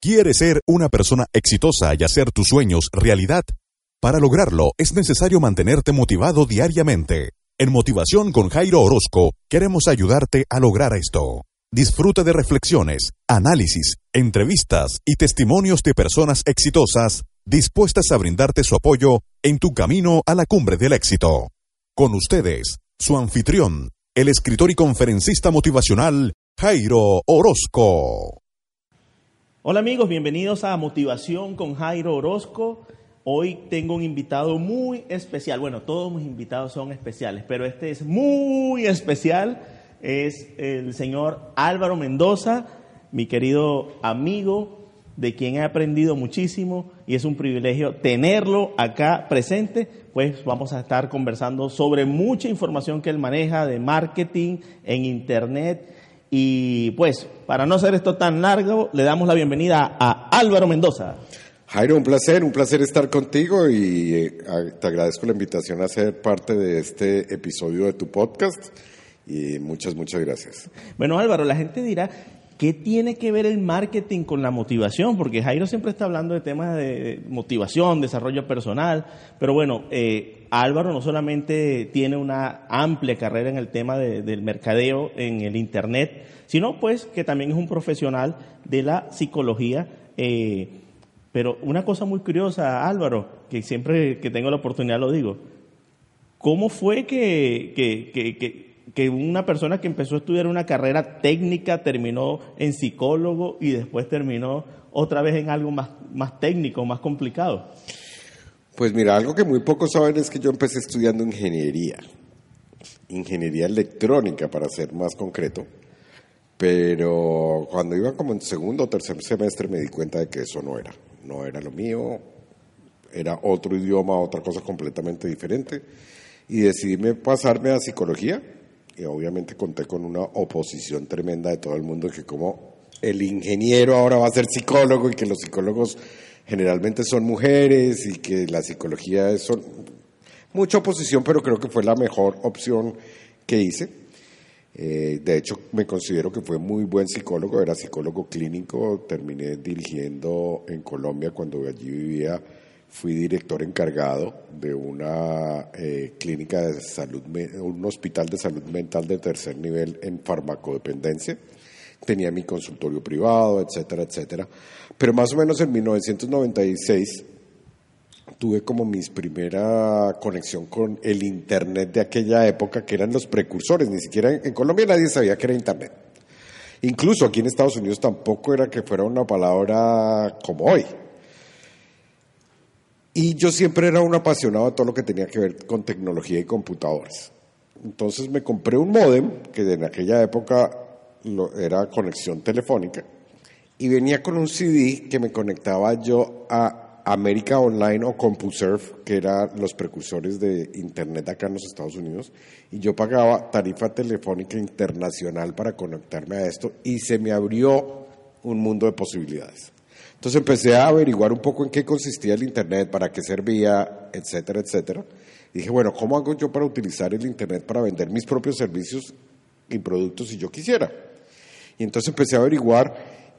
¿Quieres ser una persona exitosa y hacer tus sueños realidad? Para lograrlo es necesario mantenerte motivado diariamente. En Motivación con Jairo Orozco queremos ayudarte a lograr esto. Disfruta de reflexiones, análisis, entrevistas y testimonios de personas exitosas dispuestas a brindarte su apoyo en tu camino a la cumbre del éxito. Con ustedes, su anfitrión, el escritor y conferencista motivacional Jairo Orozco. Hola amigos, bienvenidos a Motivación con Jairo Orozco. Hoy tengo un invitado muy especial. Bueno, todos mis invitados son especiales, pero este es muy especial. Es el señor Álvaro Mendoza, mi querido amigo, de quien he aprendido muchísimo y es un privilegio tenerlo acá presente. Pues vamos a estar conversando sobre mucha información que él maneja de marketing en Internet y pues, para no hacer esto tan largo, le damos la bienvenida a Álvaro Mendoza. Jairo, un placer, un placer estar contigo y eh, te agradezco la invitación a ser parte de este episodio de tu podcast y muchas, muchas gracias. Bueno, Álvaro, la gente dirá, ¿Qué tiene que ver el marketing con la motivación? Porque Jairo siempre está hablando de temas de motivación, desarrollo personal, pero bueno, eh, Álvaro no solamente tiene una amplia carrera en el tema del mercadeo en el Internet, sino pues que también es un profesional de la psicología. Eh, pero una cosa muy curiosa, Álvaro, que siempre que tengo la oportunidad lo digo, ¿cómo fue que, que que una persona que empezó a estudiar una carrera técnica terminó en psicólogo y después terminó otra vez en algo más, más técnico, más complicado? Pues mira, algo que muy pocos saben es que yo empecé estudiando ingeniería, ingeniería electrónica para ser más concreto, pero cuando iba como en segundo o tercer semestre me di cuenta de que eso no era, no era lo mío, era otro idioma, otra cosa completamente diferente, y decidí pasarme a psicología y obviamente conté con una oposición tremenda de todo el mundo que como el ingeniero ahora va a ser psicólogo y que los psicólogos generalmente son mujeres y que la psicología es son mucha oposición, pero creo que fue la mejor opción que hice. Eh, de hecho, me considero que fue muy buen psicólogo, era psicólogo clínico, terminé dirigiendo en Colombia cuando allí vivía fui director encargado de una eh, clínica de salud, un hospital de salud mental de tercer nivel en farmacodependencia. Tenía mi consultorio privado, etcétera, etcétera. Pero más o menos en 1996 tuve como mi primera conexión con el Internet de aquella época, que eran los precursores. Ni siquiera en Colombia nadie sabía que era Internet. Incluso aquí en Estados Unidos tampoco era que fuera una palabra como hoy. Y yo siempre era un apasionado de todo lo que tenía que ver con tecnología y computadores. Entonces me compré un modem, que en aquella época era conexión telefónica, y venía con un CD que me conectaba yo a América Online o CompuServe, que eran los precursores de Internet acá en los Estados Unidos, y yo pagaba tarifa telefónica internacional para conectarme a esto, y se me abrió un mundo de posibilidades. Entonces empecé a averiguar un poco en qué consistía el Internet, para qué servía, etcétera, etcétera. Dije, bueno, ¿cómo hago yo para utilizar el Internet para vender mis propios servicios y productos si yo quisiera? Y entonces empecé a averiguar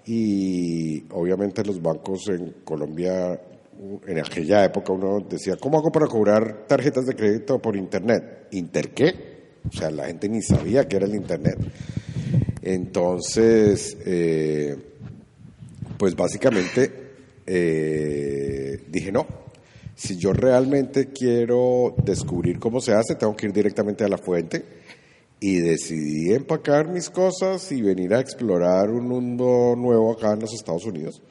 y obviamente los bancos en Colombia, en aquella época uno decía, ¿cómo hago para cobrar tarjetas de crédito por Internet? ¿Inter qué? O sea, la gente ni sabía qué era el Internet. Entonces, eh, pues básicamente eh, dije no. Si yo realmente quiero descubrir cómo se hace, tengo que ir directamente a la fuente y decidí empacar mis cosas y venir a explorar un mundo nuevo acá en los Estados Unidos.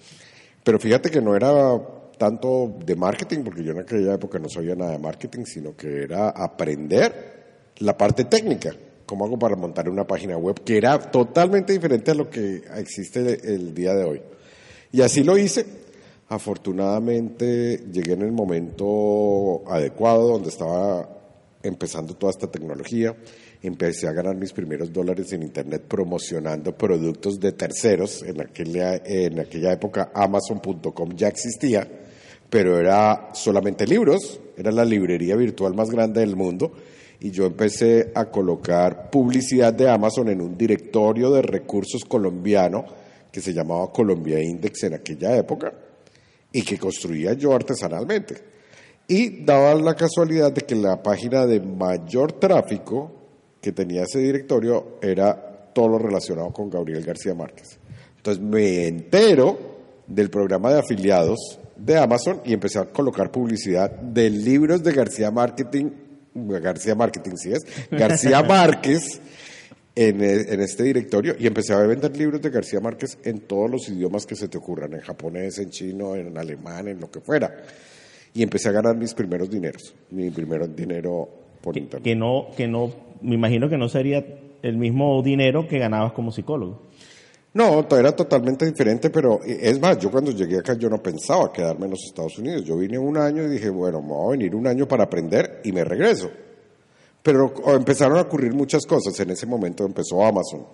Pero fíjate que no era tanto de marketing, porque yo en aquella época no sabía nada de marketing, sino que era aprender la parte técnica, cómo hago para montar una página web, que era totalmente diferente a lo que existe el día de hoy. Y así lo hice. Afortunadamente llegué en el momento adecuado donde estaba empezando toda esta tecnología. Empecé a ganar mis primeros dólares en Internet promocionando productos de terceros. En aquella, en aquella época Amazon.com ya existía, pero era solamente libros. Era la librería virtual más grande del mundo. Y yo empecé a colocar publicidad de Amazon en un directorio de recursos colombiano que se llamaba Colombia Index en aquella época y que construía yo artesanalmente. Y daba la casualidad de que la página de mayor tráfico que tenía ese directorio era todo lo relacionado con Gabriel García Márquez. Entonces me entero del programa de afiliados de Amazon y empecé a colocar publicidad de libros de García Marketing, García Marketing, sí es, García Márquez en, en, este directorio y empecé a vender libros de García Márquez en todos los idiomas que se te ocurran, en japonés, en chino, en alemán, en lo que fuera. Y empecé a ganar mis primeros dineros, mi primer dinero por internet. Que no, que no, me imagino que no sería el mismo dinero que ganabas como psicólogo. No, era totalmente diferente, pero es más, yo cuando llegué acá yo no pensaba quedarme en los Estados Unidos. Yo vine un año y dije, bueno, me voy a venir un año para aprender y me regreso. Pero empezaron a ocurrir muchas cosas. En ese momento empezó Amazon.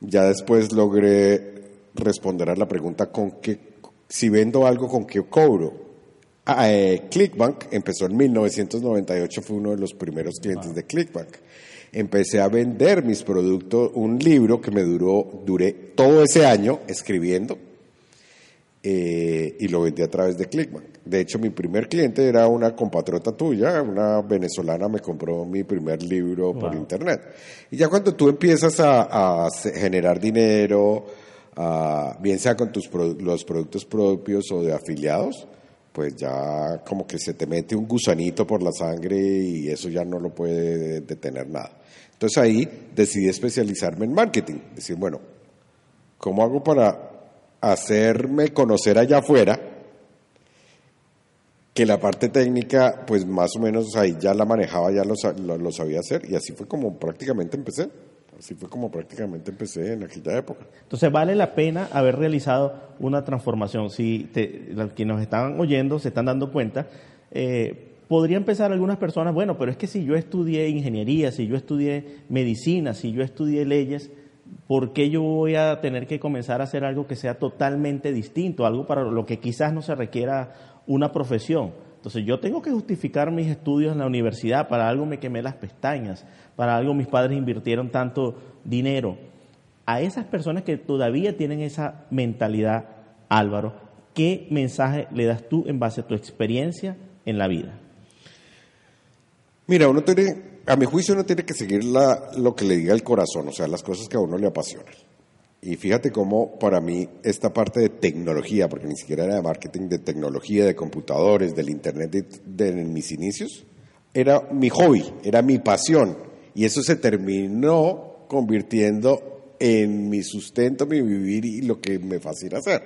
Ya después logré responder a la pregunta con qué, si vendo algo, con qué cobro. Ah, eh, Clickbank empezó en 1998, fue uno de los primeros clientes de Clickbank empecé a vender mis productos, un libro que me duró, duré todo ese año escribiendo eh, y lo vendí a través de Clickbank. De hecho, mi primer cliente era una compatriota tuya, una venezolana me compró mi primer libro por internet. Y ya cuando tú empiezas a, generar dinero, bien sea con tus los productos propios o de afiliados, pues ya como que se te mete un gusanito por la sangre y eso ya no lo puede detener nada. Entonces ahí decidí especializarme en marketing, decir, bueno, ¿cómo hago para hacerme conocer allá afuera? Que la parte técnica, pues más o menos ahí ya la manejaba, ya lo, lo sabía hacer y así fue como prácticamente empecé. Así fue como prácticamente empecé en aquella época. Entonces vale la pena haber realizado una transformación. Si los que nos están oyendo se están dando cuenta, eh, podría empezar algunas personas, bueno, pero es que si yo estudié ingeniería, si yo estudié medicina, si yo estudié leyes, ¿por qué yo voy a tener que comenzar a hacer algo que sea totalmente distinto, algo para lo que quizás no se requiera una profesión? Entonces yo tengo que justificar mis estudios en la universidad, para algo me quemé las pestañas, para algo mis padres invirtieron tanto dinero. A esas personas que todavía tienen esa mentalidad, Álvaro, ¿qué mensaje le das tú en base a tu experiencia en la vida? Mira, uno tiene, a mi juicio uno tiene que seguir lo que le diga el corazón, o sea, las cosas que a uno le apasionan. Y fíjate cómo para mí esta parte de tecnología, porque ni siquiera era de marketing, de tecnología, de computadores, del Internet de, mis inicios, era mi hobby, era mi pasión. Y eso se terminó convirtiendo en mi sustento, mi vivir y lo que me fascina hacer.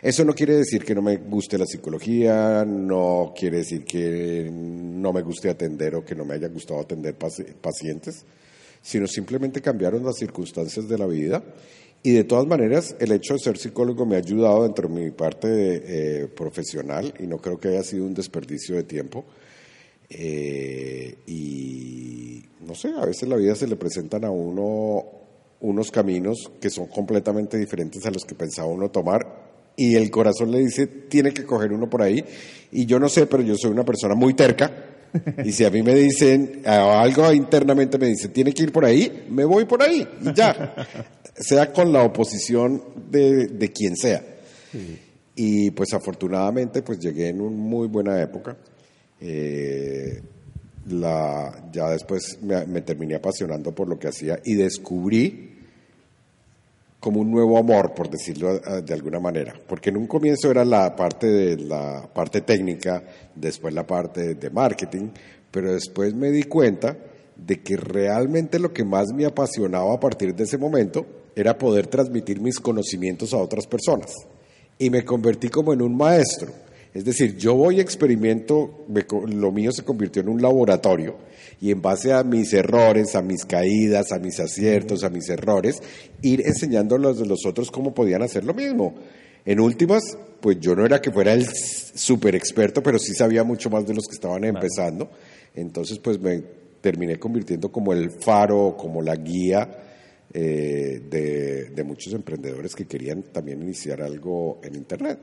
Eso no quiere decir que no me guste la psicología, no quiere decir que no me guste atender o que no me haya gustado atender pacientes, sino simplemente cambiaron las circunstancias de la vida y de todas maneras, el hecho de ser psicólogo me ha ayudado dentro de mi parte eh, profesional y no creo que haya sido un desperdicio de tiempo. Eh, y no sé, a veces la vida se le presentan a uno unos caminos que son completamente diferentes a los que pensaba uno tomar y el corazón le dice, tiene que coger uno por ahí. Y yo no sé, pero yo soy una persona muy terca. Y si a mí me dicen, algo internamente me dice, tiene que ir por ahí, me voy por ahí y ya sea con la oposición de, quien sea. Y pues afortunadamente pues llegué en una muy buena época. Eh, la, ya después me, terminé apasionando por lo que hacía y descubrí como un nuevo amor, por decirlo de alguna manera, porque en un comienzo era la parte de la parte técnica, después la parte de marketing, pero después me di cuenta de que realmente lo que más me apasionaba a partir de ese momento era poder transmitir mis conocimientos a otras personas. Y me convertí como en un maestro. Es decir, yo voy experimento, lo mío se convirtió en un laboratorio y en base a mis errores, a mis caídas, a mis aciertos, a mis errores, ir enseñando a los de los otros cómo podían hacer lo mismo. En últimas, pues yo no era que fuera el super experto, pero sí sabía mucho más de los que estaban empezando. Entonces, pues me terminé convirtiendo como el faro, como la guía eh, de, muchos emprendedores que querían también iniciar algo en Internet.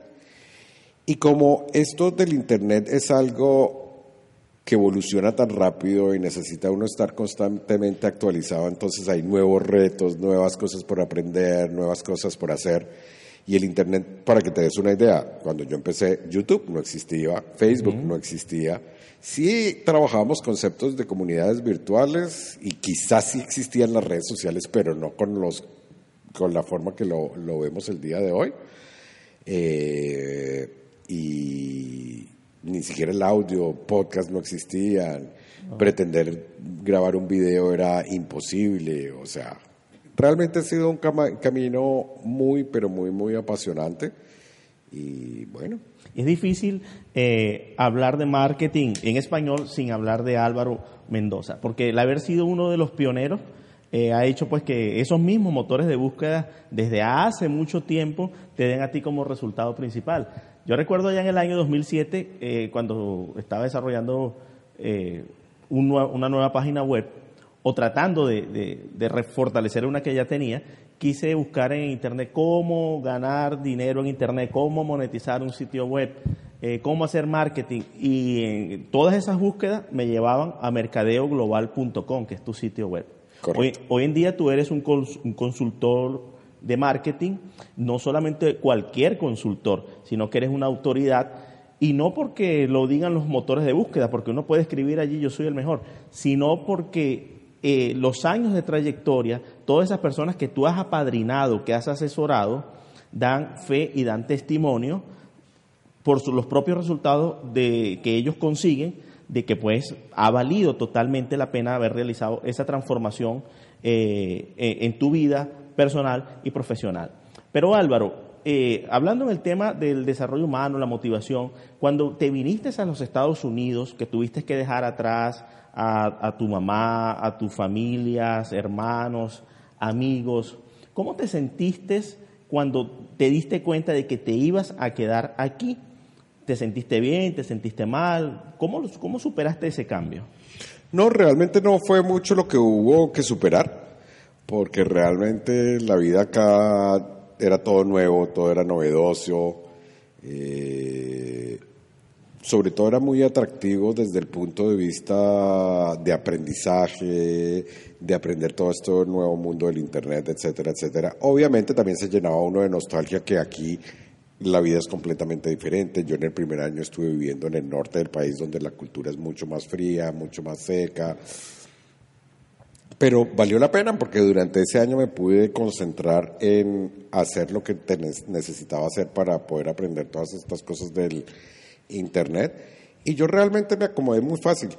Y como esto del Internet es algo que evoluciona tan rápido y necesita uno estar constantemente actualizado, entonces hay nuevos retos, nuevas cosas por aprender, nuevas cosas por hacer. Y el Internet, para que te des una idea, cuando yo empecé, YouTube no existía, Facebook no existía. Sí trabajábamos conceptos de comunidades virtuales y quizás sí existían las redes sociales, pero no con, los, con la forma que lo, lo vemos el día de hoy. Eh, y ni siquiera el audio, podcast no existían, pretender grabar un video era imposible, o sea, realmente ha sido un camino muy, pero muy, muy apasionante y bueno. Es difícil eh, hablar de marketing en español sin hablar de Álvaro Mendoza, porque el haber sido uno de los pioneros eh, ha hecho pues que esos mismos motores de búsqueda desde hace mucho tiempo te den a ti como resultado principal. Yo recuerdo ya en el año 2007, eh, cuando estaba desarrollando eh, una nueva página web, o tratando de, refortalecer una que ya tenía, quise buscar en Internet cómo ganar dinero en Internet, cómo monetizar un sitio web, eh, cómo hacer marketing. Y todas esas búsquedas me llevaban a mercadeoglobal.com, que es tu sitio web. Hoy, hoy, en día tú eres un, un consultor de marketing, no solamente cualquier consultor, sino que eres una autoridad y no porque lo digan los motores de búsqueda, porque uno puede escribir allí yo soy el mejor, sino porque eh, los años de trayectoria, todas esas personas que tú has apadrinado, que has asesorado, dan fe y dan testimonio por los propios resultados de, que ellos consiguen, de que pues ha valido totalmente la pena haber realizado esa transformación eh, en tu vida personal y profesional. Pero Álvaro, eh, hablando en el tema del desarrollo humano, la motivación, cuando te viniste a los Estados Unidos, que tuviste que dejar atrás a, tu mamá, a tus familias, hermanos, amigos, ¿cómo te sentiste cuando te diste cuenta de que te ibas a quedar aquí? ¿Te sentiste bien? ¿Te sentiste mal? ¿Cómo, cómo superaste ese cambio? No, realmente no fue mucho lo que hubo que superar porque realmente la vida acá era todo nuevo, todo era novedoso, eh, sobre todo era muy atractivo desde el punto de vista de aprendizaje, de aprender todo esto nuevo mundo del Internet, etcétera, etcétera. Obviamente también se llenaba uno de nostalgia que aquí la vida es completamente diferente. Yo en el primer año estuve viviendo en el norte del país donde la cultura es mucho más fría, mucho más seca, pero valió la pena porque durante ese año me pude concentrar en hacer lo que necesitaba hacer para poder aprender todas estas cosas del Internet. Y yo realmente me acomodé muy fácil.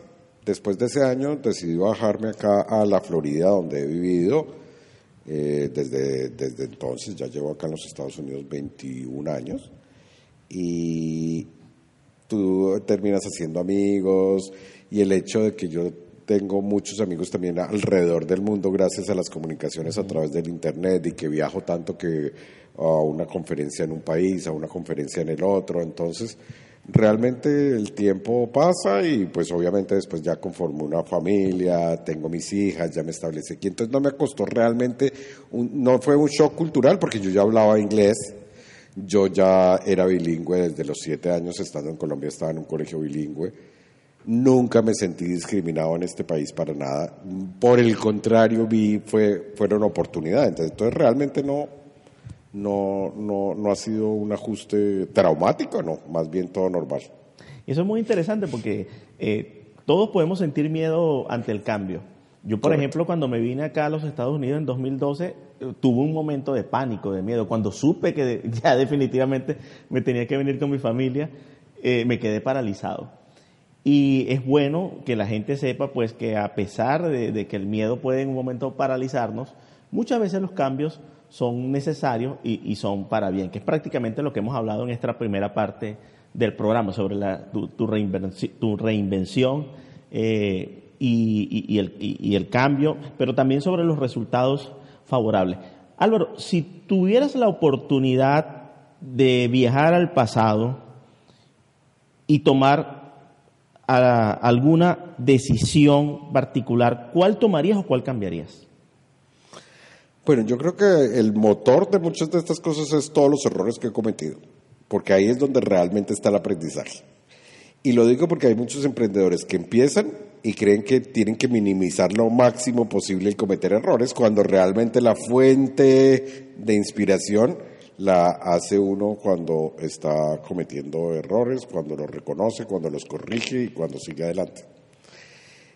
Después de ese año decidí bajarme acá a la Florida, donde he vivido eh, desde, desde entonces. Ya llevo acá en los Estados Unidos 21 años. Y tú terminas haciendo amigos y el hecho de que yo tengo muchos amigos también alrededor del mundo gracias a las comunicaciones a través del Internet y que viajo tanto que a una conferencia en un país, a una conferencia en el otro. Entonces, realmente el tiempo pasa y pues obviamente después ya conformo una familia, tengo mis hijas, ya me establecí aquí. Entonces no me costó realmente, no fue un shock cultural porque yo ya hablaba inglés. Yo ya era bilingüe desde los siete años, estando en Colombia estaba en un colegio bilingüe Nunca me sentí discriminado en este país para nada. Por el contrario, vi fue fueron oportunidades. Entonces, realmente no, no, no, no ha sido un ajuste traumático, no, más bien todo normal. Y eso es muy interesante porque eh, todos podemos sentir miedo ante el cambio. Yo, por ejemplo, cuando me vine acá a los Estados Unidos en 2012, eh, tuve un momento de pánico, de miedo. Cuando supe que ya definitivamente me tenía que venir con mi familia, eh, me quedé paralizado. Y es bueno que la gente sepa pues que a pesar de, que el miedo puede en un momento paralizarnos, muchas veces los cambios son necesarios y, son para bien, que es prácticamente lo que hemos hablado en esta primera parte del programa sobre la, tu, reinvención, eh, y, el, y el cambio, pero también sobre los resultados favorables. Álvaro, si tuvieras la oportunidad de viajar al pasado y tomar a alguna decisión particular, ¿cuál tomarías o cuál cambiarías? Bueno, yo creo que el motor de muchas de estas cosas es todos los errores que he cometido, porque ahí es donde realmente está el aprendizaje. Y lo digo porque hay muchos emprendedores que empiezan y creen que tienen que minimizar lo máximo posible y cometer errores, cuando realmente la fuente de inspiración la hace uno cuando está cometiendo errores, cuando los reconoce, cuando los corrige y cuando sigue adelante.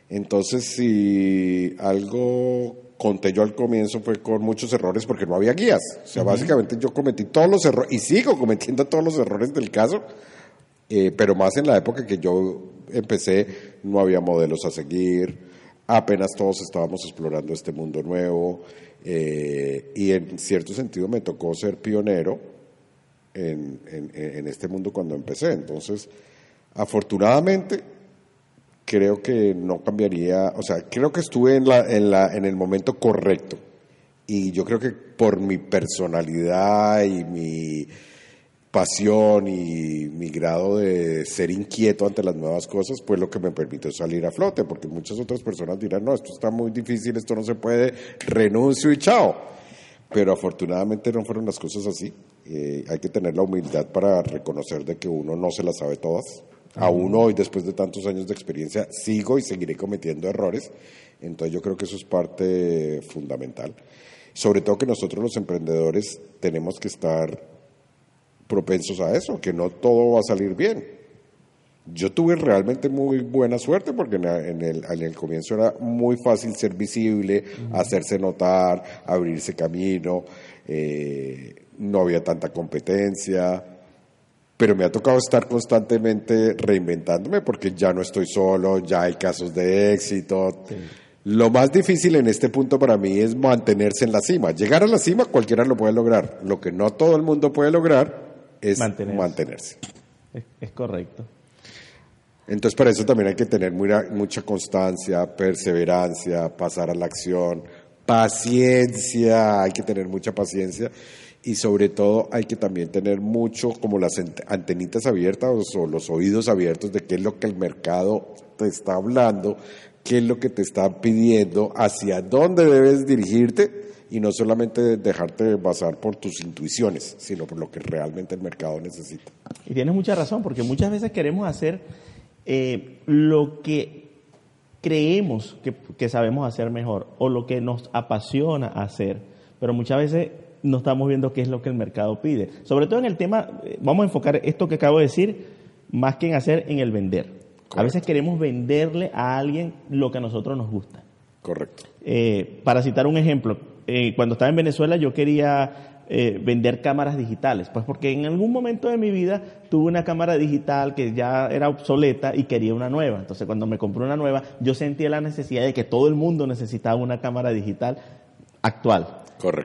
Entonces, si algo conté yo al comienzo fue con muchos errores porque no había guías. O sea, básicamente yo cometí todos los errores y sigo cometiendo todos los errores del caso, eh, pero más en la época que yo empecé no había modelos a seguir, apenas todos estábamos explorando este mundo nuevo eh, y en cierto sentido me tocó ser pionero en, en este mundo cuando empecé. Entonces, afortunadamente creo que no cambiaría, o sea, creo que estuve en, la, en, la, en el momento correcto. Y yo creo que por mi personalidad y mi pasión y mi grado de ser inquieto ante las nuevas cosas, pues lo que me permitió salir a flote, porque muchas otras personas dirán, no, esto está muy difícil, esto no se puede, renuncio y chao. Pero afortunadamente no fueron las cosas así. Eh, hay que tener la humildad para reconocer de que uno no se las sabe todas Aún hoy, después de tantos años de experiencia, sigo y seguiré cometiendo errores. Entonces yo creo que eso es parte fundamental. Sobre todo que nosotros los emprendedores tenemos que estar propensos a eso, que no todo va a salir bien. Yo tuve realmente muy buena suerte porque en el, en el comienzo era muy fácil ser visible, hacerse notar, abrirse camino, eh, no había tanta competencia, pero me ha tocado estar constantemente reinventándome porque ya no estoy solo, ya hay casos de éxito. Lo más difícil en este punto para mí es mantenerse en la cima. Llegar a la cima cualquiera lo puede lograr. Lo que no todo el mundo puede lograr es mantenerse. Es, correcto. Entonces para eso también hay que tener mucha constancia, perseverancia, pasar a la acción, paciencia, hay que tener mucha paciencia y sobre todo hay que también tener mucho como las antenitas abiertas o los oídos abiertos de qué es lo que el mercado te está hablando, qué es lo que te está pidiendo, hacia dónde debes dirigirte y no solamente dejarte basar por tus intuiciones, sino por lo que realmente el mercado necesita. Y tienes mucha razón, porque muchas veces queremos hacer eh, lo que creemos que, que sabemos hacer mejor o lo que nos apasiona hacer, pero muchas veces no estamos viendo qué es lo que el mercado pide. Sobre todo en el tema, eh, vamos a enfocar esto que acabo de decir, más que en hacer, en el vender. A veces queremos venderle a alguien lo que a nosotros nos gusta. Correcto. Eh, para citar un ejemplo, eh, cuando estaba en Venezuela yo quería vender cámaras digitales, pues porque en algún momento de mi vida tuve una cámara digital que ya era obsoleta y quería una nueva. Entonces cuando me compré una nueva, yo sentía la necesidad de que todo el mundo necesitaba una cámara digital actual.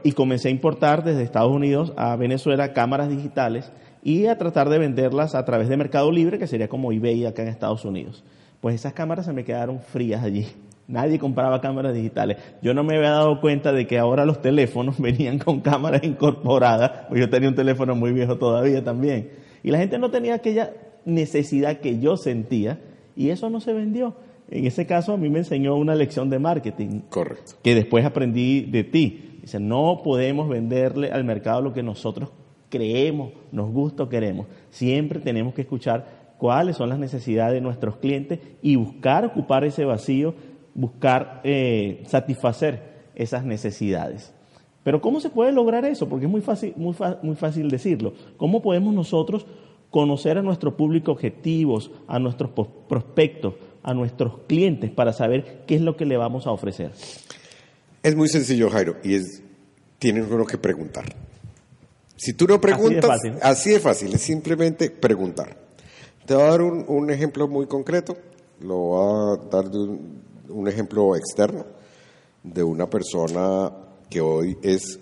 Y comencé a importar desde Estados Unidos a Venezuela cámaras digitales y a tratar de venderlas a través de Mercado Libre, que sería como eBay acá en Estados Unidos. Pues esas cámaras se me quedaron frías allí. Nadie compraba cámaras digitales. Yo no me había dado cuenta de que ahora los teléfonos venían con cámaras incorporadas, pues yo tenía un teléfono muy viejo todavía también. Y la gente no tenía aquella necesidad que yo sentía y eso no se vendió. En ese caso a mí me enseñó una lección de marketing. Correcto. Que después aprendí de ti. Dice, no podemos venderle al mercado lo que nosotros creemos, nos gusta o queremos. Siempre tenemos que escuchar cuáles son las necesidades de nuestros clientes y buscar ocupar ese vacío, buscar eh, satisfacer esas necesidades. Pero ¿cómo se puede lograr eso? Porque es muy fácil, muy, muy fácil decirlo. ¿Cómo podemos nosotros conocer a nuestro público objetivos, a nuestros prospectos, a nuestros clientes para saber qué es lo que le vamos a ofrecer? Es muy sencillo, Jairo, y es, tienes uno que preguntar. Si tú no preguntas, así de fácil, es simplemente preguntar. Te voy a dar un, ejemplo muy concreto, lo voy a dar de un, un ejemplo externo de una persona que hoy es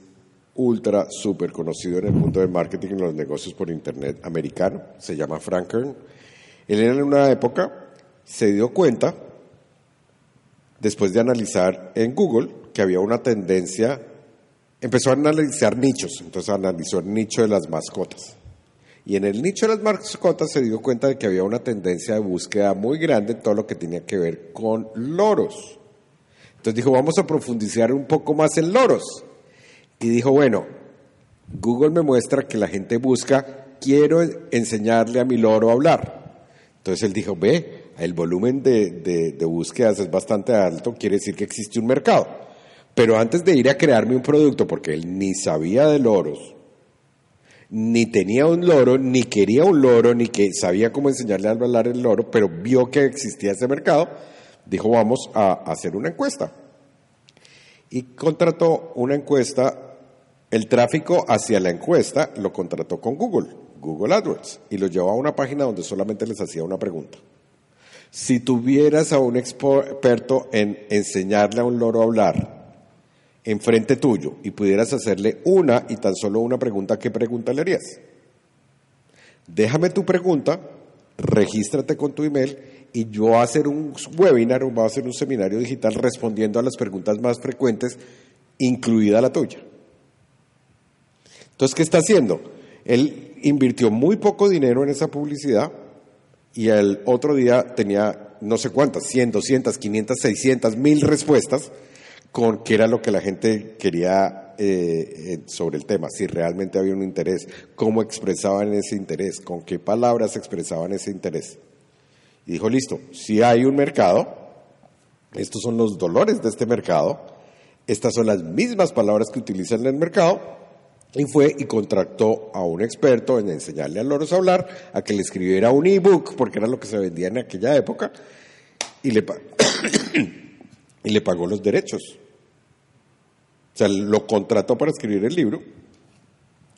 ultra, súper conocido en el mundo del marketing y los negocios por Internet americano, se llama Frank Kern. Él en una época se dio cuenta, después de analizar en Google, que había una tendencia, empezó a analizar nichos, entonces analizó el nicho de las mascotas. Y en el nicho de las mascotas se dio cuenta de que había una tendencia de búsqueda muy grande en todo lo que tenía que ver con loros. Entonces dijo, vamos a profundizar un poco más en loros. Y dijo, bueno, Google me muestra que la gente busca, quiero enseñarle a mi loro a hablar. Entonces él dijo, ve, el volumen de, de, de búsquedas es bastante alto, quiere decir que existe un mercado. Pero antes de ir a crearme un producto, porque él ni sabía de loros, ni tenía un loro, ni quería un loro, ni que sabía cómo enseñarle a hablar el loro, pero vio que existía ese mercado, dijo vamos a hacer una encuesta. Y contrató una encuesta, el tráfico hacia la encuesta lo contrató con Google, Google AdWords, y lo llevó a una página donde solamente les hacía una pregunta. Si tuvieras a un experto en enseñarle a un loro a hablar, enfrente tuyo y pudieras hacerle una y tan solo una pregunta, ¿qué pregunta le harías? Déjame tu pregunta, regístrate con tu email y yo voy a hacer un webinar o voy a hacer un seminario digital respondiendo a las preguntas más frecuentes, incluida la tuya. Entonces, ¿qué está haciendo? Él invirtió muy poco dinero en esa publicidad y el otro día tenía no sé cuántas, 100, 200, 500, 600, mil respuestas con qué era lo que la gente quería eh, sobre el tema, si realmente había un interés, cómo expresaban ese interés, con qué palabras expresaban ese interés. Y dijo, listo, si hay un mercado, estos son los dolores de este mercado, estas son las mismas palabras que utilizan en el mercado, y fue y contrató a un experto en enseñarle a loros a hablar, a que le escribiera un ebook, porque era lo que se vendía en aquella época, y le, y le pagó los derechos. O sea, lo contrató para escribir el libro.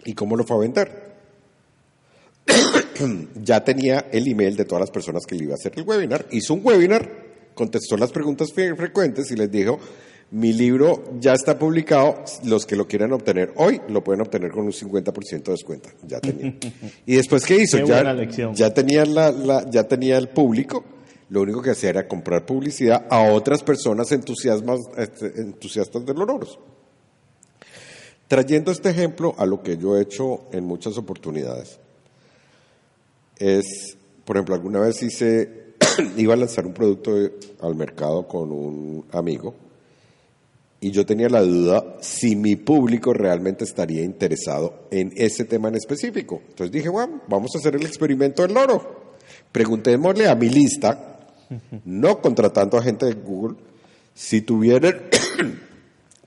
¿Y cómo lo fue a vender? ya tenía el email de todas las personas que le iba a hacer el webinar. Hizo un webinar, contestó las preguntas frecuentes y les dijo, mi libro ya está publicado, los que lo quieran obtener hoy lo pueden obtener con un 50% de descuento. Ya tenía. ¿Y después qué hizo? ya, ya, tenía la, ya tenía el público, lo único que hacía era comprar publicidad a otras personas entusiastas, este, entusiastas de los loros. Trayendo este ejemplo a lo que yo he hecho en muchas oportunidades, es, por ejemplo, alguna vez hice, iba a lanzar un producto al mercado con un amigo y yo tenía la duda si mi público realmente estaría interesado en ese tema en específico. Entonces dije, bueno, vamos a hacer el experimento del loro. Preguntémosle a mi lista, no contratando a gente de Google, si tuvieran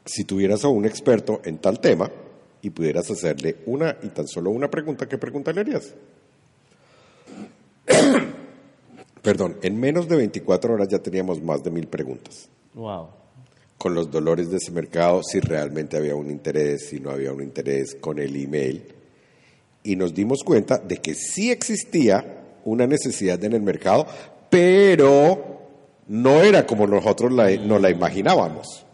si tuvieras a un experto en tal tema y pudieras hacerle una y tan solo una pregunta, ¿qué pregunta le harías? Perdón, en menos de 24 horas ya teníamos más de mil preguntas. Wow. Con los dolores de ese mercado, si realmente había un interés, si no había un interés, con el email. Y nos dimos cuenta de que sí existía una necesidad en el mercado, pero no era como nosotros la, nos la imaginábamos.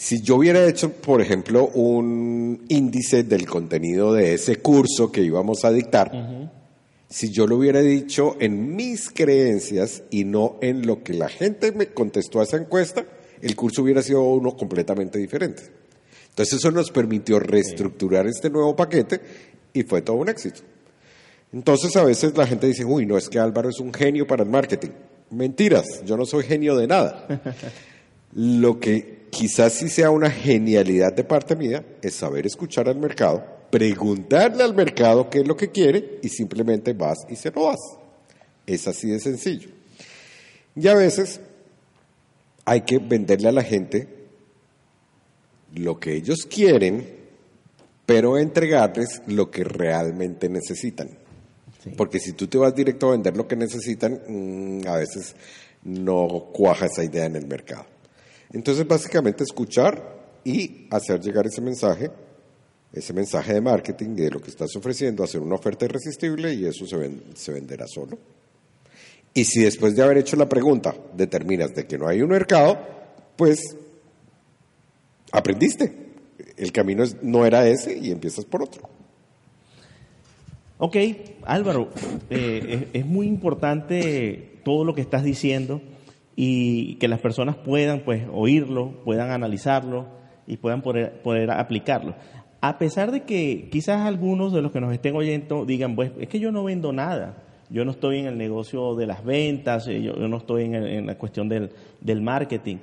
Si yo hubiera hecho, por ejemplo, un índice del contenido de ese curso que íbamos a dictar, si yo lo hubiera dicho en mis creencias y no en lo que la gente me contestó a esa encuesta, el curso hubiera sido uno completamente diferente. Entonces eso nos permitió reestructurar este nuevo paquete y fue todo un éxito. Entonces a veces la gente dice, uy, no es que Álvaro es un genio para el marketing. Mentiras, yo no soy genio de nada. Lo que quizás sí sea una genialidad de parte mía, es saber escuchar al mercado, preguntarle al mercado qué es lo que quiere y simplemente vas y se lo das. Es así de sencillo. Y a veces hay que venderle a la gente lo que ellos quieren, pero entregarles lo que realmente necesitan. Porque si tú te vas directo a vender lo que necesitan, mm, a veces no cuaja esa idea en el mercado. Entonces, básicamente, escuchar y hacer llegar ese mensaje, ese mensaje de marketing de lo que estás ofreciendo, hacer una oferta irresistible y eso se, venderá solo. Y si después de haber hecho la pregunta determinas de que no hay un mercado, pues aprendiste. El camino no era ese y empiezas por otro. Ok, Álvaro, eh, es muy importante todo lo que estás diciendo y que las personas puedan pues oírlo, puedan analizarlo y puedan poder, poder aplicarlo. A pesar de que quizás algunos de los que nos estén oyendo digan, pues es que yo no vendo nada, yo no estoy en el negocio de las ventas, eh, yo, no estoy en, en la cuestión del, del marketing,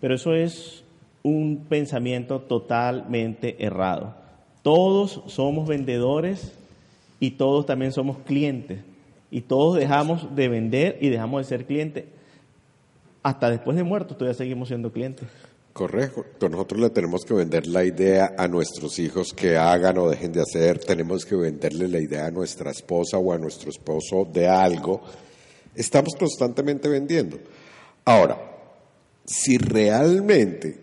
pero eso es un pensamiento totalmente errado. Todos somos vendedores y todos también somos clientes. Y todos dejamos de vender y dejamos de ser clientes. Hasta después de muertos todavía seguimos siendo clientes. Correcto. Nosotros le tenemos que vender la idea a nuestros hijos que hagan o dejen de hacer. Tenemos que venderle la idea a nuestra esposa o a nuestro esposo de algo. Estamos constantemente vendiendo. Ahora, si realmente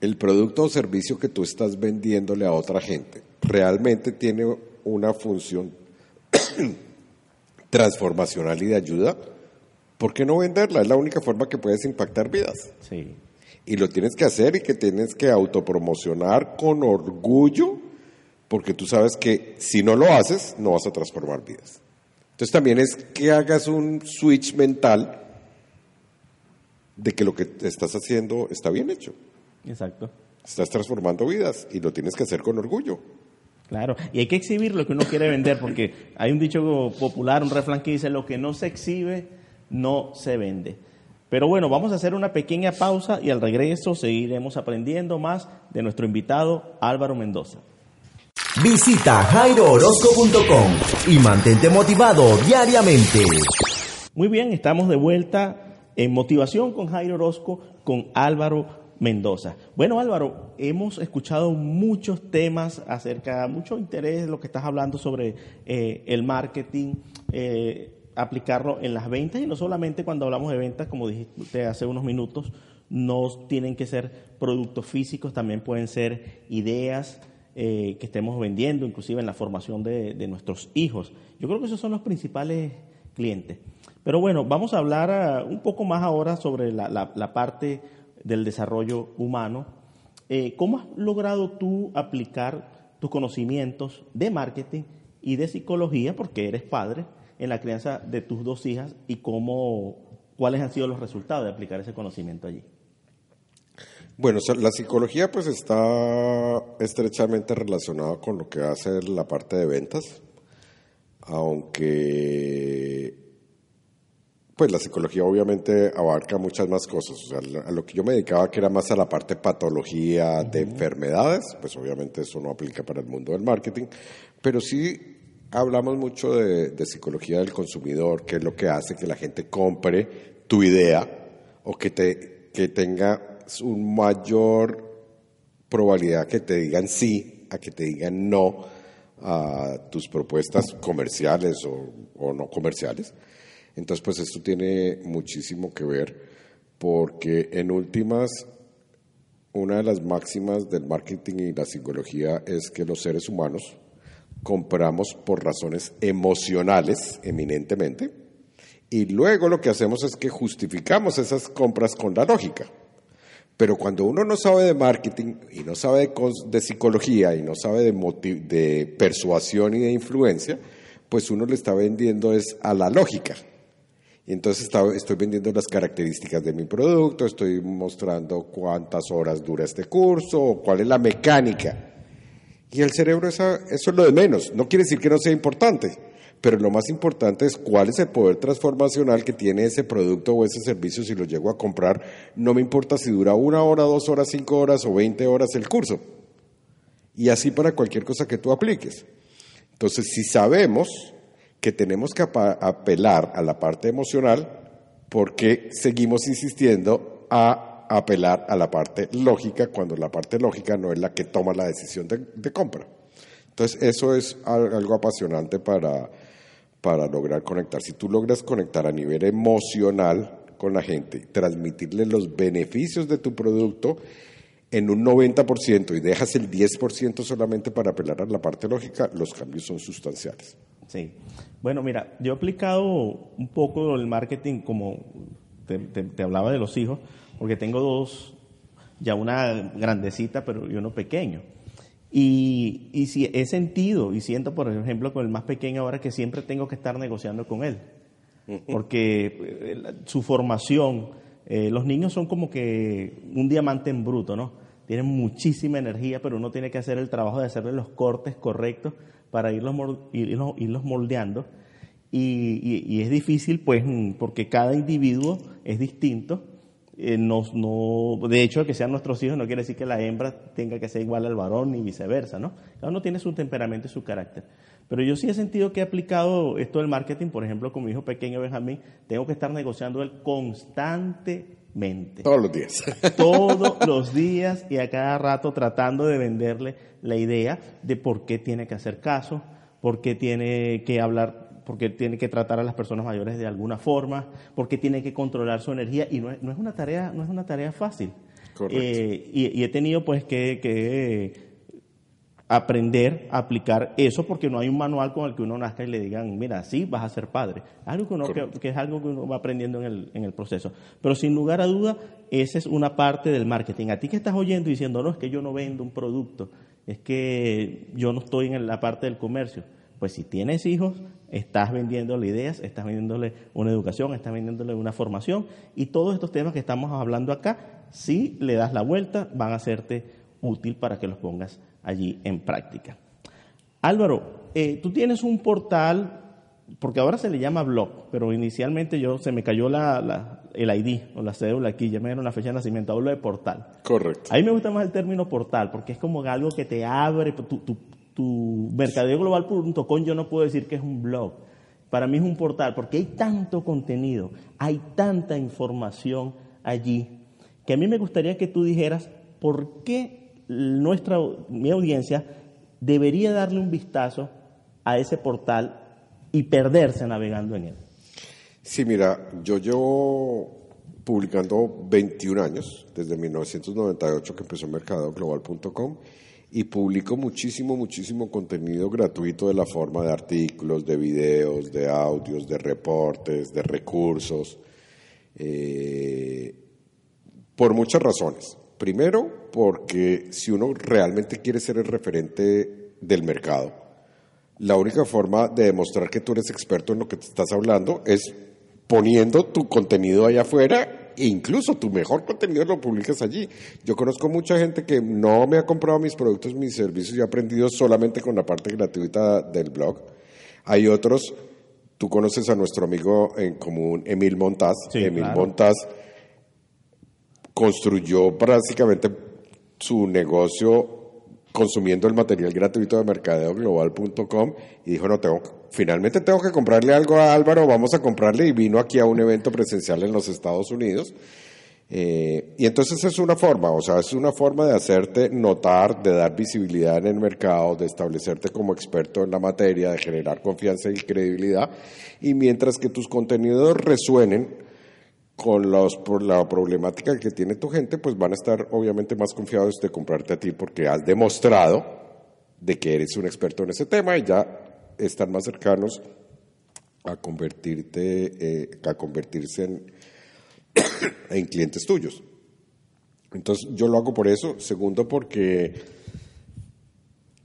el producto o servicio que tú estás vendiéndole a otra gente realmente tiene una función transformacional y de ayuda, ¿por qué no venderla? Es la única forma que puedes impactar vidas. Sí. Y lo tienes que hacer y que tienes que autopromocionar con orgullo, porque tú sabes que si no lo haces, no vas a transformar vidas. Entonces también es que hagas un switch mental de que lo que estás haciendo está bien hecho. Exacto. Estás transformando vidas y lo tienes que hacer con orgullo. Claro, y hay que exhibir lo que uno quiere vender, porque hay un dicho popular, un refrán que dice, lo que no se exhibe, no se vende. Pero bueno, vamos a hacer una pequeña pausa y al regreso seguiremos aprendiendo más de nuestro invitado Álvaro Mendoza. Visita jairoorozco.com y mantente motivado diariamente. Muy bien, estamos de vuelta en Motivación con Jairo Orozco, con Álvaro Mendoza. Bueno, Álvaro, hemos escuchado muchos temas acerca, mucho interés en lo que estás hablando sobre eh, el marketing, eh, aplicarlo en las ventas y no solamente cuando hablamos de ventas, como dijiste hace unos minutos, no tienen que ser productos físicos, también pueden ser ideas eh, que estemos vendiendo, inclusive en la formación de, nuestros hijos. Yo creo que esos son los principales clientes. Pero bueno, vamos a hablar ah, un poco más ahora sobre la, parte del desarrollo humano. Eh, ¿Cómo has logrado tú aplicar tus conocimientos de marketing y de psicología, porque eres padre, en la crianza de tus dos hijas y cómo, cuáles han sido los resultados de aplicar ese conocimiento allí. Bueno, la psicología pues está estrechamente relacionada con lo que hace la parte de ventas, aunque pues la psicología obviamente abarca muchas más cosas. O sea, a lo que yo me dedicaba, que era más a la parte patología de enfermedades, pues obviamente eso no aplica para el mundo del marketing, pero sí hablamos mucho de, psicología del consumidor, que es lo que hace que la gente compre tu idea o que, te, que tenga un mayor probabilidad que te digan sí a que te digan no a tus propuestas comerciales o, o no comerciales. Entonces, pues esto tiene muchísimo que ver porque en últimas, una de las máximas del marketing y la psicología es que los seres humanos compramos por razones emocionales eminentemente y luego lo que hacemos es que justificamos esas compras con la lógica. Pero cuando uno no sabe de marketing y no sabe de, psicología y no sabe de, de persuasión y de influencia, pues uno le está vendiendo es a la lógica. Y entonces estoy vendiendo las características de mi producto, estoy mostrando cuántas horas dura este curso, cuál es la mecánica. Y el cerebro eso, eso es lo de menos. No quiere decir que no sea importante, pero lo más importante es cuál es el poder transformacional que tiene ese producto o ese servicio si lo llego a comprar. No me importa si dura una hora, dos horas, cinco horas o veinte horas el curso. Y así para cualquier cosa que tú apliques. Entonces, si sabemos que tenemos que apelar a la parte emocional, ¿por qué seguimos insistiendo a apelar a la parte lógica cuando la parte lógica no es la que toma la decisión de, compra. Entonces, eso es algo apasionante para, para lograr conectar. Si tú logras conectar a nivel emocional con la gente, transmitirle los beneficios de tu producto en un 90% y dejas el 10% solamente para apelar a la parte lógica, los cambios son sustanciales. Sí. Bueno, mira, yo he aplicado un poco el marketing como te hablaba de los hijos porque tengo dos, ya una grandecita pero y uno pequeño. Y, y si he sentido y siento, por ejemplo, con el más pequeño ahora que siempre tengo que estar negociando con él, porque eh, su formación, eh, los niños son como que un diamante en bruto, ¿no? Tienen muchísima energía, pero uno tiene que hacer el trabajo de hacerle los cortes correctos para irlos, irlos, moldeando. Y, y, es difícil, pues, porque cada individuo es distinto eh, no, no, de hecho, que sean nuestros hijos no quiere decir que la hembra tenga que ser igual al varón ni viceversa, ¿no? Cada uno tiene su temperamento y su carácter. Pero yo sí he sentido que he aplicado esto del marketing, por ejemplo, con mi hijo pequeño Benjamín, tengo que estar negociando él constantemente. Todos los días. Todos los días y a cada rato tratando de venderle la idea de por qué tiene que hacer caso, por qué tiene que hablar porque tiene que tratar a las personas mayores de alguna forma, porque tiene que controlar su energía y no es, no es una tarea no es una tarea fácil. Correcto. Eh, y, y he tenido pues que, que aprender a aplicar eso porque no hay un manual con el que uno nazca y le digan, mira, sí, vas a ser padre. Algo que, uno, que, que es algo que uno va aprendiendo en el, en el proceso. Pero sin lugar a duda, esa es una parte del marketing. A ti que estás oyendo y diciendo, no, es que yo no vendo un producto, es que yo no estoy en la parte del comercio. Pues si tienes hijos, estás vendiéndole ideas, estás vendiéndole una educación, estás vendiéndole una formación y todos estos temas que estamos hablando acá, si le das la vuelta, van a hacerte útil para que los pongas allí en práctica. Álvaro, eh, tú tienes un portal, porque ahora se le llama blog, pero inicialmente yo se me cayó la, la, el ID o la cédula aquí, ya me dieron la fecha de nacimiento, hablo de portal. Correcto. A mí me gusta más el término portal, porque es como algo que te abre, tu, tu, tu mercadeoglobal.com yo no puedo decir que es un blog. Para mí es un portal, porque hay tanto contenido, hay tanta información allí, que a mí me gustaría que tú dijeras por qué nuestra, mi audiencia debería darle un vistazo a ese portal y perderse navegando en él. Sí, mira, yo llevo publicando 21 años, desde 1998 que empezó mercadoglobal.com y publico muchísimo, muchísimo contenido gratuito de la forma de artículos, de videos, de audios, de reportes, de recursos, eh, por muchas razones. Primero, porque si uno realmente quiere ser el referente del mercado, la única forma de demostrar que tú eres experto en lo que te estás hablando es poniendo tu contenido allá afuera e incluso tu mejor contenido lo publicas allí. Yo conozco mucha gente que no me ha comprado mis productos, mis servicios y ha aprendido solamente con la parte gratuita del blog. Hay otros, tú conoces a nuestro amigo en común, Emil Montaz. Sí, Emil claro. Montaz construyó básicamente su negocio consumiendo el material gratuito de mercadeoglobal.com y dijo, no, tengo, finalmente tengo que comprarle algo a Álvaro, vamos a comprarle y vino aquí a un evento presencial en los Estados Unidos. Eh, y entonces es una forma, o sea, es una forma de hacerte notar, de dar visibilidad en el mercado, de establecerte como experto en la materia, de generar confianza y credibilidad. Y mientras que tus contenidos resuenen con los, por la problemática que tiene tu gente, pues van a estar obviamente más confiados de comprarte a ti porque has demostrado de que eres un experto en ese tema y ya están más cercanos a convertirte, eh, a convertirse en, en clientes tuyos. Entonces yo lo hago por eso. Segundo, porque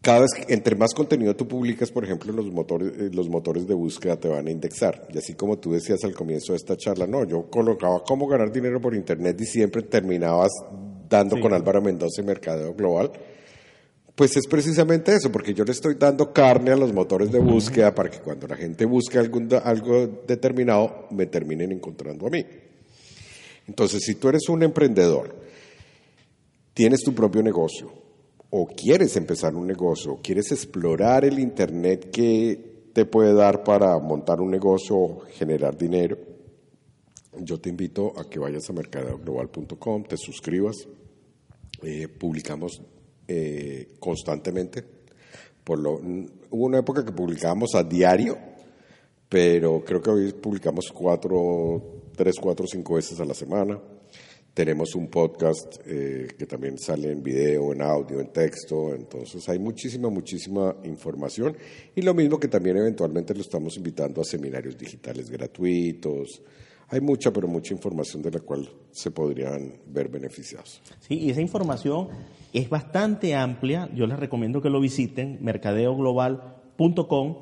cada vez, que- entre más contenido tú publicas, por ejemplo, los motores, eh, los motores de búsqueda te van a indexar. Y así como tú decías al comienzo de esta charla, no, yo colocaba cómo ganar dinero por Internet y siempre terminabas dando Sí. con Álvaro Mendoza y Mercadeo Global. Pues es precisamente eso, porque yo le estoy dando carne a los motores de búsqueda para que cuando la gente busque algún, algo determinado, me terminen encontrando a mí. Entonces, si tú eres un emprendedor, tienes tu propio negocio, o quieres empezar un negocio, o quieres explorar el Internet que te puede dar para montar un negocio o generar dinero, yo te invito a que vayas a mercadeoglobal.com, te suscribas, eh, publicamos eh, constantemente. Por lo, hubo una época que publicábamos a diario, pero creo que hoy publicamos cuatro, tres, cuatro, cinco veces a la semana. Tenemos un podcast eh, que también sale en video, en audio, en texto, entonces hay muchísima, muchísima información y lo mismo que también eventualmente lo estamos invitando a seminarios digitales gratuitos. Hay mucha, pero mucha información de la cual se podrían ver beneficiados. Sí, y esa información es bastante amplia. Yo les recomiendo que lo visiten, mercadeoglobal.com,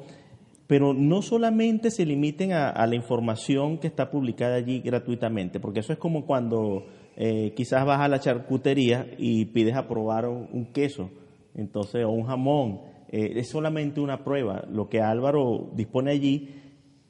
pero no solamente se limiten a, a la información que está publicada allí gratuitamente, porque eso es como cuando eh, quizás vas a la charcutería y pides a probar un, un queso, entonces o un jamón. Eh, es solamente una prueba. Lo que Álvaro dispone allí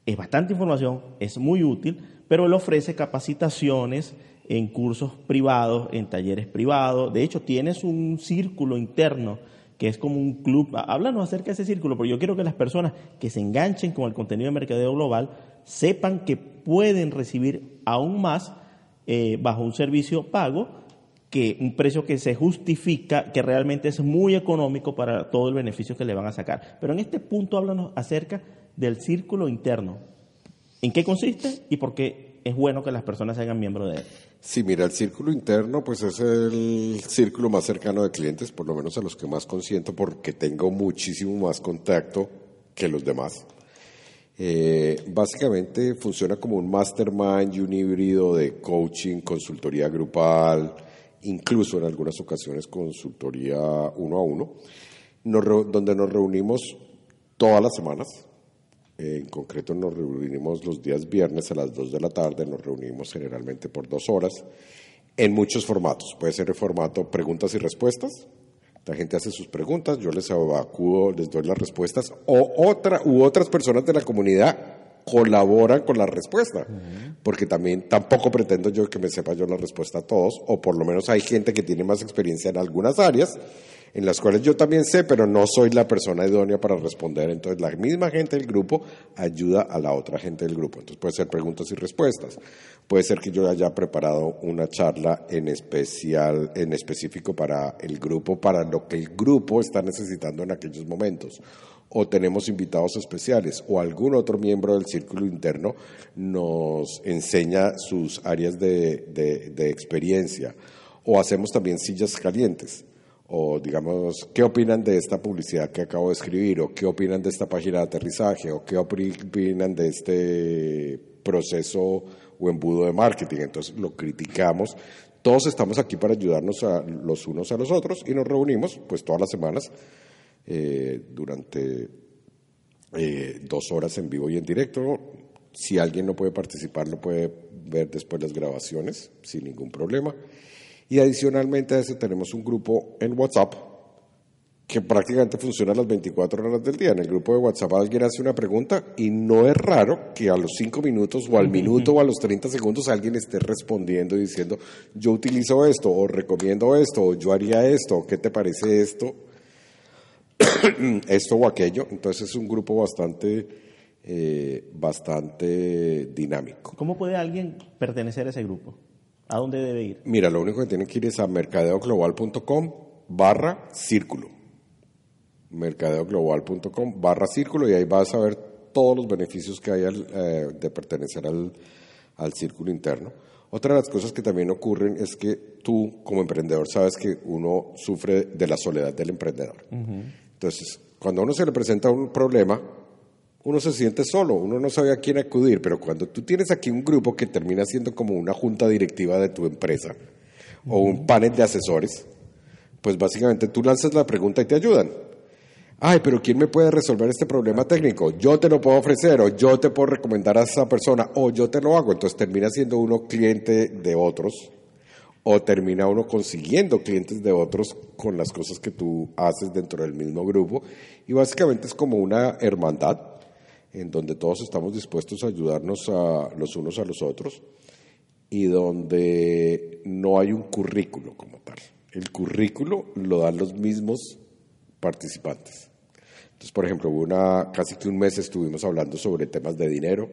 es bastante información, es muy útil, pero él ofrece capacitaciones en cursos privados, en talleres privados. De hecho, tienes un círculo interno que es como un club. Háblanos acerca de ese círculo, porque yo quiero que las personas que se enganchen con el contenido de mercadeo global sepan que pueden recibir aún más eh, bajo un servicio pago que un precio que se justifica, que realmente es muy económico para todo el beneficio que le van a sacar. Pero en este punto háblanos acerca del círculo interno. ¿En qué consiste y por qué es bueno que las personas se hagan miembros de él? Sí, mira, el círculo interno pues es el círculo más cercano de clientes, por lo menos a los que más consiento, porque tengo muchísimo más contacto que los demás. Eh, básicamente funciona como un mastermind y un híbrido de coaching, consultoría grupal, incluso en algunas ocasiones consultoría uno a uno, donde nos reunimos todas las semanas. En concreto nos reunimos los días viernes a las 2 de la tarde, nos reunimos generalmente por dos horas en muchos formatos. Puede ser el formato preguntas y respuestas, la gente hace sus preguntas, yo les evacuo, les doy las respuestas, o otra, u otras personas de la comunidad colaboran con la respuesta, porque también tampoco pretendo yo que me sepa yo la respuesta a todos, o por lo menos hay gente que tiene más experiencia en algunas áreas en las cuales yo también sé, pero no soy la persona idónea para responder. Entonces, la misma gente del grupo ayuda a la otra gente del grupo. Entonces, puede ser preguntas y respuestas. Puede ser que yo haya preparado una charla en especial, en específico para el grupo, para lo que el grupo está necesitando en aquellos momentos. O tenemos invitados especiales, o algún otro miembro del círculo interno nos enseña sus áreas de, de experiencia. O hacemos también sillas calientes o digamos, ¿qué opinan de esta publicidad que acabo de escribir? ¿O qué opinan de esta página de aterrizaje? ¿O qué opinan de este proceso o embudo de marketing? Entonces lo criticamos. Todos estamos aquí para ayudarnos a los unos a los otros y nos reunimos pues todas las semanas eh, durante eh, dos horas en vivo y en directo. Si alguien no puede participar, lo puede ver después las grabaciones sin ningún problema. Y adicionalmente a eso tenemos un grupo en WhatsApp que prácticamente funciona las 24 horas del día. En el grupo de WhatsApp alguien hace una pregunta y no es raro que a los 5 minutos o al minuto o a los 30 segundos alguien esté respondiendo y diciendo, yo utilizo esto o recomiendo esto o yo haría esto, ¿qué te parece esto? esto o aquello. Entonces es un grupo bastante, eh, bastante dinámico. ¿Cómo puede alguien pertenecer a ese grupo? ¿A dónde debe ir? Mira, lo único que tiene que ir es a mercadeoglobal.com barra círculo. Mercadeoglobal.com barra círculo y ahí vas a ver todos los beneficios que hay eh, de pertenecer al, círculo interno. Otra de las cosas que también ocurren es que tú, como emprendedor, sabes que uno sufre de la soledad del emprendedor. Entonces, cuando a uno se le presenta un problema, uno se siente solo, uno no sabe a quién acudir, pero cuando tú tienes aquí un grupo que termina siendo como una junta directiva de tu empresa o un panel de asesores, pues básicamente tú lanzas la pregunta y te ayudan. Ay, pero ¿quién me puede resolver este problema técnico? Yo te lo puedo ofrecer o yo te puedo recomendar a esa persona o yo te lo hago. Entonces termina siendo uno cliente de otros o termina uno consiguiendo clientes de otros con las cosas que tú haces dentro del mismo grupo. Y básicamente es como una hermandad en donde todos estamos dispuestos a ayudarnos a los unos a los otros y donde no hay un currículo como tal. El currículo lo dan los mismos participantes. Entonces, por ejemplo, una, casi que un mes estuvimos hablando sobre temas de dinero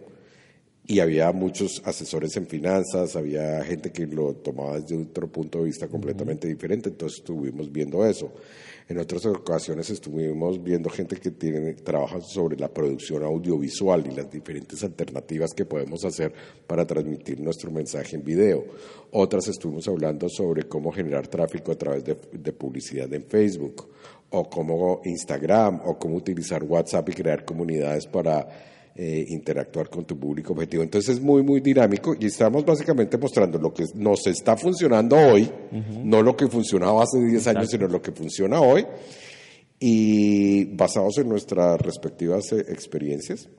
y había muchos asesores en finanzas, había gente que lo tomaba desde otro punto de vista completamente diferente, entonces estuvimos viendo eso. En otras ocasiones estuvimos viendo gente que tiene, trabaja sobre la producción audiovisual y las diferentes alternativas que podemos hacer para transmitir nuestro mensaje en video. Otras estuvimos hablando sobre cómo generar tráfico a través de, de publicidad en Facebook o cómo Instagram o cómo utilizar WhatsApp y crear comunidades para eh, interactuar con tu público objetivo. Entonces es muy, muy dinámico y estamos básicamente mostrando lo que nos está funcionando hoy, no lo que funcionaba hace 10 años, sino lo que funciona hoy, y basados en nuestras respectivas eh, experiencias.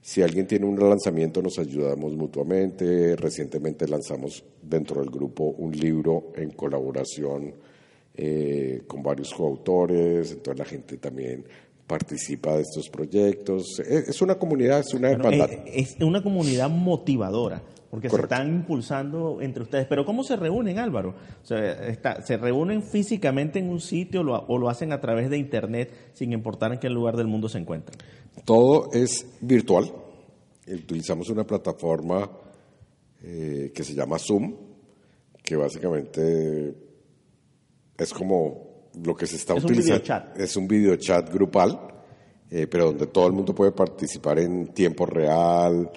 Si alguien tiene un lanzamiento, nos ayudamos mutuamente. Recientemente lanzamos dentro del grupo un libro en colaboración eh, con varios coautores, entonces la gente también participa de estos proyectos. Es, es una comunidad, es una Bueno, hermandad. es, es una comunidad motivadora, porque Correcto. se están impulsando entre ustedes. Pero ¿cómo se reúnen, Álvaro? O sea, está- ¿Se reúnen físicamente en un sitio lo- o lo hacen a través de Internet, sin importar en qué lugar del mundo se encuentran? Todo es virtual. Utilizamos una plataforma eh, que se llama Zoom, que básicamente es como lo que se está Es utilizando. Es un videochat grupal, eh, pero donde todo el mundo puede participar en tiempo real,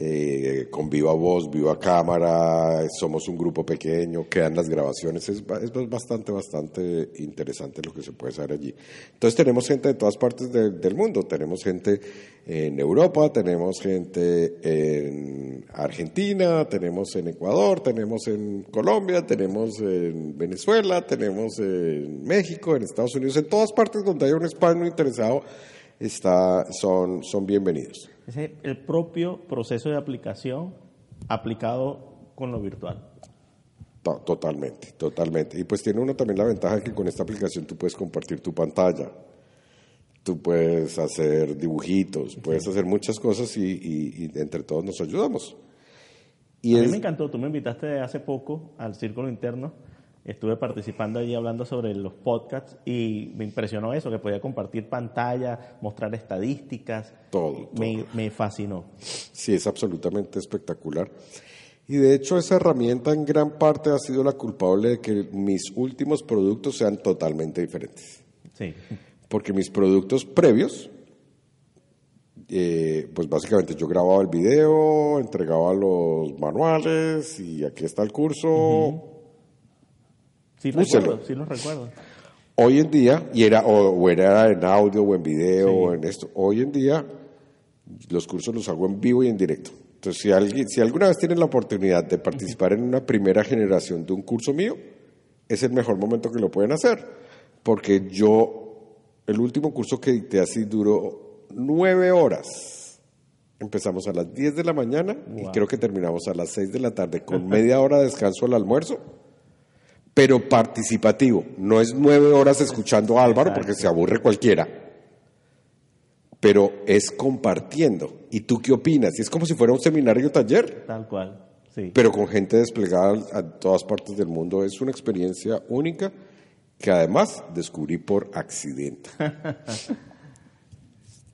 eh, con viva voz, viva cámara, somos un grupo pequeño, quedan las grabaciones, es, es bastante, bastante interesante lo que se puede hacer allí. Entonces tenemos gente de todas partes de- del mundo, tenemos gente en Europa, tenemos gente en Argentina, tenemos en Ecuador, tenemos en Colombia, tenemos en Venezuela, tenemos en México, en Estados Unidos, en todas partes donde hay un hispano interesado, está, son, son bienvenidos. Es el propio proceso de aplicación aplicado con lo virtual. To- Totalmente, totalmente. Y pues tiene uno también la ventaja que con esta aplicación tú puedes compartir tu pantalla, tú puedes hacer dibujitos, puedes hacer muchas cosas y, y- y entre todos nos ayudamos. Y a mí es- me encantó, tú me invitaste hace poco al Círculo Interno, estuve participando allí hablando sobre los podcasts y me impresionó eso, que podía compartir pantalla, mostrar estadísticas. Todo, Me, me fascinó. Sí, es absolutamente espectacular. Y de hecho esa herramienta en gran parte ha sido la culpable de que mis últimos productos sean totalmente diferentes. Sí. Porque mis productos previos, eh, pues básicamente yo grababa el video, entregaba los manuales y aquí está el curso. Sí, recuerdo, sí recuerdo. Hoy en día, y era, o, o era en audio o en video Sí. o en esto, hoy en día los cursos los hago en vivo y en directo. Entonces, si, alguien, si alguna vez tienen la oportunidad de participar en una primera generación de un curso mío, es el mejor momento que lo pueden hacer. Porque yo, el último curso que dicté así duró nueve horas. Empezamos a las 10 de la mañana y creo que terminamos a las 6 de la tarde con media hora de descanso al almuerzo pero participativo. No es nueve horas escuchando a Álvaro porque se aburre cualquiera, pero es compartiendo. ¿Y tú qué opinas? Y es como si fuera un seminario taller, Tal cual. Sí. pero con gente desplegada a todas partes del mundo. Es una experiencia única que además descubrí por accidente.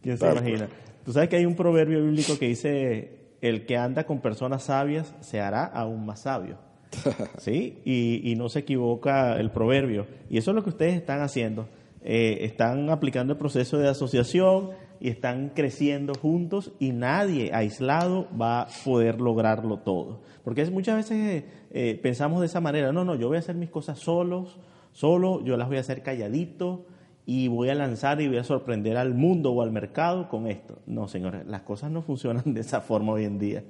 ¿Quién se imagina? Tú sabes que hay un proverbio bíblico que dice, el que anda con personas sabias se hará aún más sabio. ¿Sí? Y, no se equivoca el proverbio. Y eso es lo que ustedes están haciendo. Eh, están aplicando el proceso de asociación y están creciendo juntos y nadie aislado va a poder lograrlo todo. Porque es, muchas veces eh, eh, pensamos de esa manera, no, no, yo voy a hacer mis cosas solos, solo, yo las voy a hacer calladito y voy a lanzar y voy a sorprender al mundo o al mercado con esto. No, señores, las cosas no funcionan de esa forma hoy en día.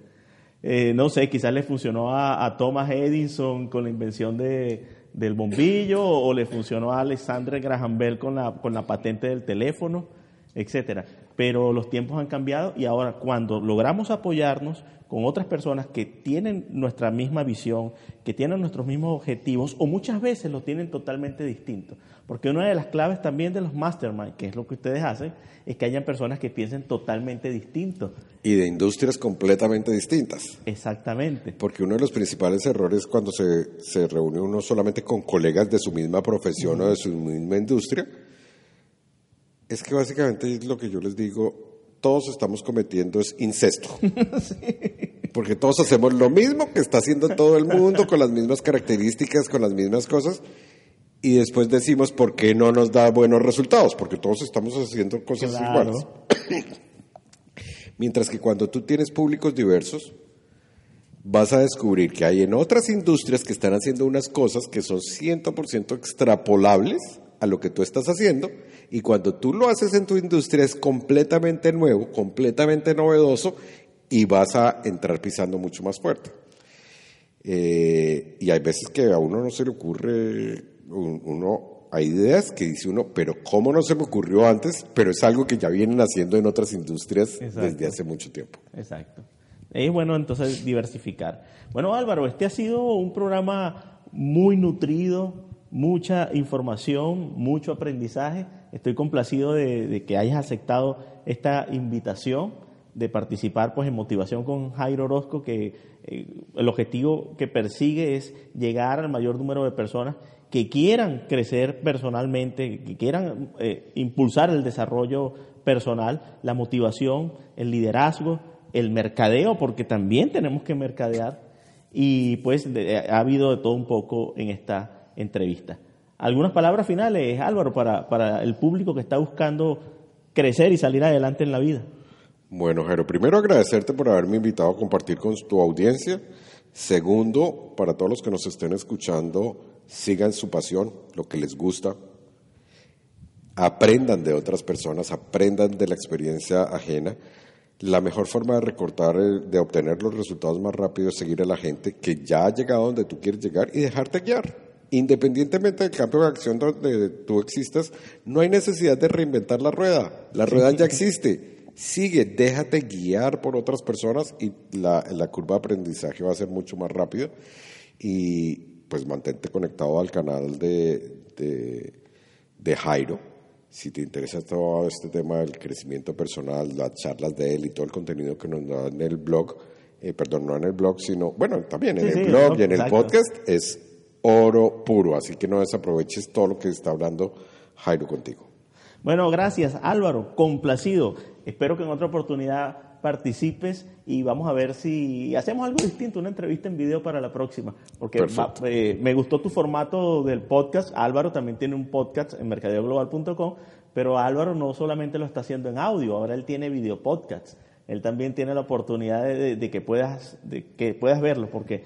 Eh, no sé, quizás le funcionó a, Thomas Edison con la invención de, del bombillo o, le funcionó a Alexander Graham Bell con la, con la patente del teléfono, etcétera. Pero los tiempos han cambiado y ahora cuando logramos apoyarnos con otras personas que tienen nuestra misma visión, que tienen nuestros mismos objetivos o muchas veces los tienen totalmente distintos. Porque una de las claves también de los mastermind, que es lo que ustedes hacen, es que hayan personas que piensen totalmente distinto. Y de industrias completamente distintas. Exactamente. Porque uno de los principales errores cuando se, se reúne uno solamente con colegas de su misma profesión o de su misma industria, es que básicamente es lo que yo les digo, todos estamos cometiendo es incesto. Porque todos hacemos lo mismo que está haciendo todo el mundo, con las mismas características, con las mismas cosas, y después decimos por qué no nos da buenos resultados, porque todos estamos haciendo cosas Claro. iguales. Mientras que cuando tú tienes públicos diversos, vas a descubrir que hay en otras industrias que están haciendo unas cosas que son 100% extrapolables a lo que tú estás haciendo y cuando tú lo haces en tu industria es completamente nuevo, completamente novedoso y vas a entrar pisando mucho más fuerte. Eh, y hay veces que a uno no se le ocurre, un- uno, hay ideas que dice uno, pero ¿cómo no se me ocurrió antes? Pero es algo que ya vienen haciendo en otras industrias Exacto. desde hace mucho tiempo. Exacto. Es bueno entonces diversificar. Bueno, Álvaro, este ha sido un programa muy nutrido, mucha información, mucho aprendizaje. Estoy complacido de, que hayas aceptado esta invitación de participar pues en motivación con Jairo Orozco, que eh, el objetivo que persigue es llegar al mayor número de personas que quieran crecer personalmente, que quieran eh, impulsar el desarrollo personal, la motivación, el liderazgo, el mercadeo, porque también tenemos que mercadear, y pues ha habido de todo un poco en esta entrevista. Algunas palabras finales, Álvaro, para, para el público que está buscando crecer y salir adelante en la vida. Bueno, Jero, primero agradecerte por haberme invitado a compartir con tu audiencia. Segundo, para todos los que nos estén escuchando, sigan su pasión, lo que les gusta. Aprendan de otras personas, aprendan de la experiencia ajena. La mejor forma de recortar, de obtener los resultados más rápidos es seguir a la gente que ya ha llegado donde tú quieres llegar y dejarte guiar. Independientemente del campo de acción donde tú existas, no hay necesidad de reinventar la rueda. La rueda ya existe. Sigue, déjate guiar por otras personas y la, curva de aprendizaje va a ser mucho más rápida. Y pues mantente conectado al canal de, de, Jairo. Si te interesa todo este tema del crecimiento personal, las charlas de él y todo el contenido que nos da en el blog, eh, perdón, no en el blog, sino, bueno, también en el blog y en el podcast, es oro puro. Así que no desaproveches todo lo que está hablando Jairo contigo. Bueno, gracias Álvaro, complacido. Espero que en otra oportunidad participes y vamos a ver si hacemos algo distinto, una entrevista en video para la próxima, porque eh, me gustó tu formato del podcast. Álvaro también tiene un podcast en mercadeoglobal.com, pero Álvaro no solamente lo está haciendo en audio, ahora él tiene video podcast. Él también tiene la oportunidad de, que puedas de que puedas verlo, porque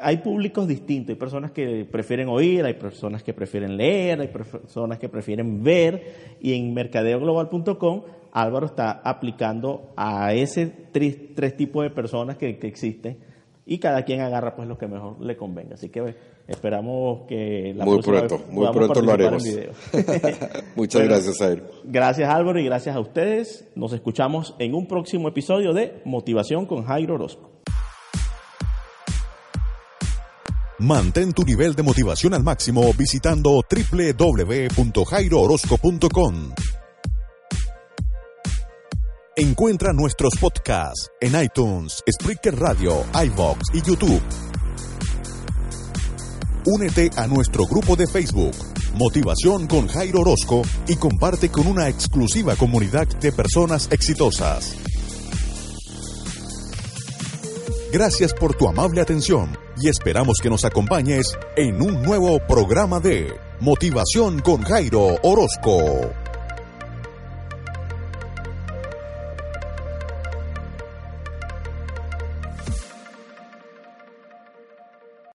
hay públicos distintos, hay personas que prefieren oír, hay personas que prefieren leer, hay personas que prefieren ver y en mercadeoglobal.com Álvaro está aplicando a ese tres, tipos de personas que, existen y cada quien agarra pues lo que mejor le convenga. Así que esperamos que la muy pronto, muy pronto lo haremos. Muchas gracias, Álvaro. Gracias, Álvaro, y gracias a ustedes. Nos escuchamos en un próximo episodio de Motivación con Jairo Orozco. Mantén tu nivel de motivación al máximo visitando www.jairoorozco.com. Encuentra nuestros podcasts en iTunes, Spreaker Radio, iVoox y YouTube. Únete a nuestro grupo de Facebook, Motivación con Jairo Orozco, y comparte con una exclusiva comunidad de personas exitosas. Gracias por tu amable atención y esperamos que nos acompañes en un nuevo programa de Motivación con Jairo Orozco.